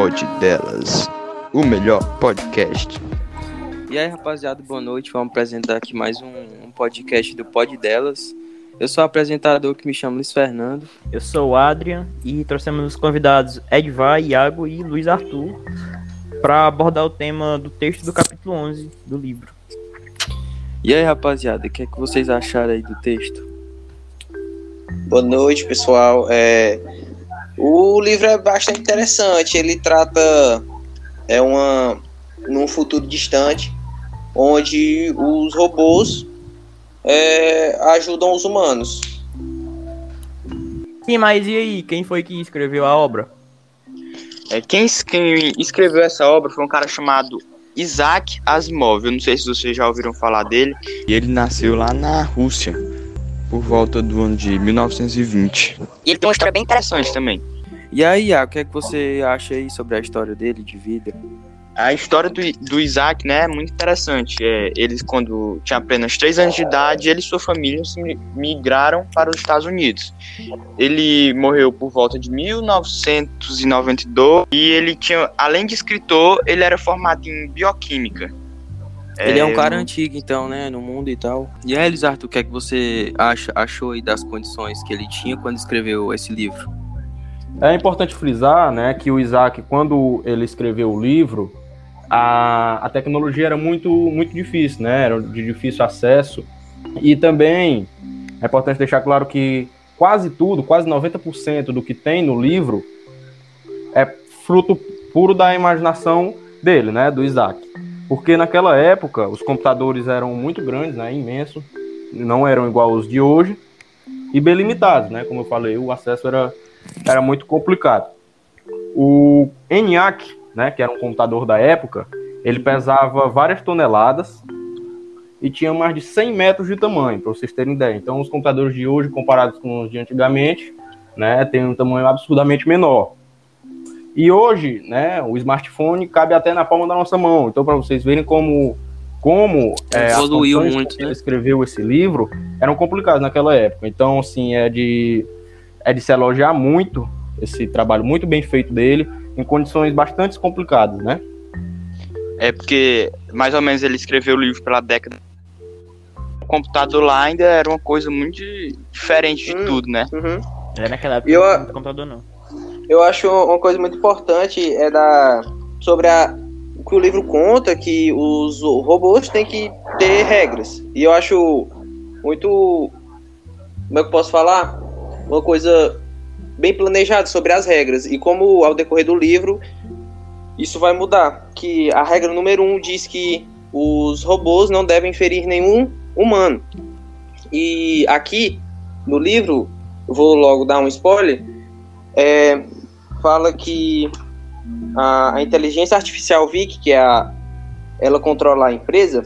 Pod Delas, o melhor podcast. E aí, rapaziada, boa noite. Vamos apresentar aqui mais um, um podcast do Pod Delas. Eu sou o apresentador que me chama Luiz Fernando. Eu sou o Adrian e trouxemos os convidados Edvar, Iago e Luiz Arthur para abordar o tema do texto do capítulo 11 do livro. E aí, rapaziada, o que é que vocês acharam aí do texto? Boa noite, pessoal. É, o livro é bastante interessante. Ele trata é uma num futuro distante, onde os robôs é, ajudam os humanos. Sim, mas e aí? Quem foi que escreveu a obra? É, quem, quem escreveu essa obra foi um cara chamado Isaac Asimov. Eu não sei se vocês já ouviram falar dele. E ele nasceu lá na Rússia, por volta do ano de 1920. E ele tem uma história bem interessante também. E aí, o que é que você acha aí sobre a história dele de vida? A história do, do Isaac, né, é muito interessante. É, eles, quando tinha apenas 3 anos de idade, ele e sua família se migraram para os Estados Unidos. Ele morreu por volta de 1992 e ele tinha, além de escritor, ele era formado em bioquímica. Ele é, é um cara antigo, então, né, no mundo e tal. E aí, Elisardo, o que é que você acha, achou aí das condições que ele tinha quando escreveu esse livro? É importante frisar, né, que o Isaac, quando ele escreveu o livro, a, a tecnologia era muito, muito difícil, né? Era de difícil acesso. E também é importante deixar claro que quase tudo, quase 90% do que tem no livro é fruto puro da imaginação dele, né, do Isaac. Porque naquela época os computadores eram muito grandes, né, imensos, não eram igual os de hoje e bem limitados, né, como eu falei, o acesso era, era muito complicado. O ENIAC, né, que era um computador da época, ele pesava várias toneladas e tinha mais de 100 metros de tamanho, para vocês terem ideia. Então, os computadores de hoje, comparados com os de antigamente, né, tem um tamanho absurdamente menor. E hoje, né, o smartphone cabe até na palma da nossa mão. Então, para vocês verem como como é, evoluiu muito, né? ele escreveu esse livro eram complicadas naquela época. Então, assim, é de é de se elogiar muito esse trabalho muito bem feito dele em condições bastante complicadas, né? É porque, mais ou menos, ele escreveu o livro pela década. O computador lá ainda era uma coisa muito diferente de hum, tudo, né? Uhum. É naquela época eu, não computador, não. Eu acho uma coisa muito importante é da sobre a o que o livro conta que os robôs têm que ter regras. E eu acho muito como é que eu posso falar? Uma coisa bem planejado sobre as regras e como ao decorrer do livro isso vai mudar. Que a regra número um diz que os robôs não devem ferir nenhum humano. E aqui no livro, vou logo dar um spoiler, é, fala que a, a, inteligência artificial Vic, que é a, ela controla a empresa,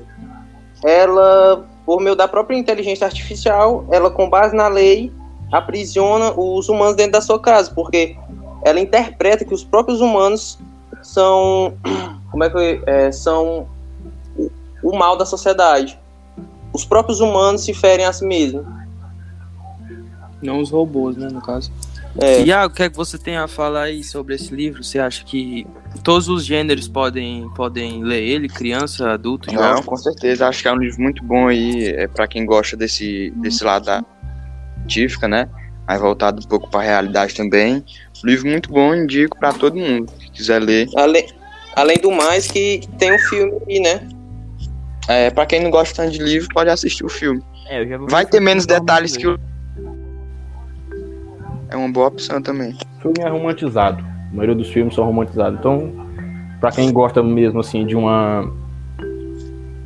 ela, por meio da própria inteligência artificial, ela com base na lei aprisiona os humanos dentro da sua casa, porque ela interpreta que os próprios humanos são como é que é, são o mal da sociedade. Os próprios humanos se ferem a si mesmos. Não os robôs, né, no caso. É. Iago, o que é que você tem a falar aí sobre esse livro? Você acha que todos os gêneros podem, podem ler ele, criança, adulto, jovem? Não, com certeza. Acho que é um livro muito bom aí, é para quem gosta desse, desse lado da científica, né? Mais voltado um pouco para a realidade também. Um livro muito bom, indico para todo mundo que quiser ler. Além, além do mais, que tem um filme aí, né? É, para quem não gosta tanto de livro, pode assistir o filme. É, Vai ter menos detalhes que o. É uma boa opção também. O filme é romantizado. A maioria dos filmes são romantizados. Então, para quem gosta mesmo assim de uma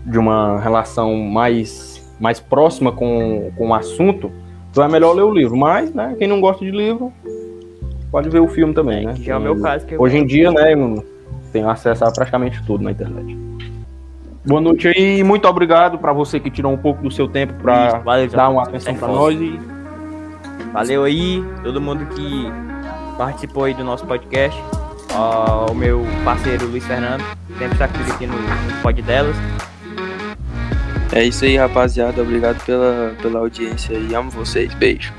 de uma relação mais mais próxima com, com o assunto, então é melhor ler o livro. Mas, né, quem não gosta de livro, pode ver o filme também, né? Que é o meu caso. Hoje em dia, né, tem acesso a praticamente tudo na internet. Boa noite aí, muito obrigado para você que tirou um pouco do seu tempo para dar uma atenção para nós e valeu aí todo mundo que participou aí do nosso podcast. Uh, o meu parceiro Luiz Fernando, sempre está aqui no, no pod delas. É isso aí, rapaziada. Obrigado pela, pela audiência e amo vocês. Beijo.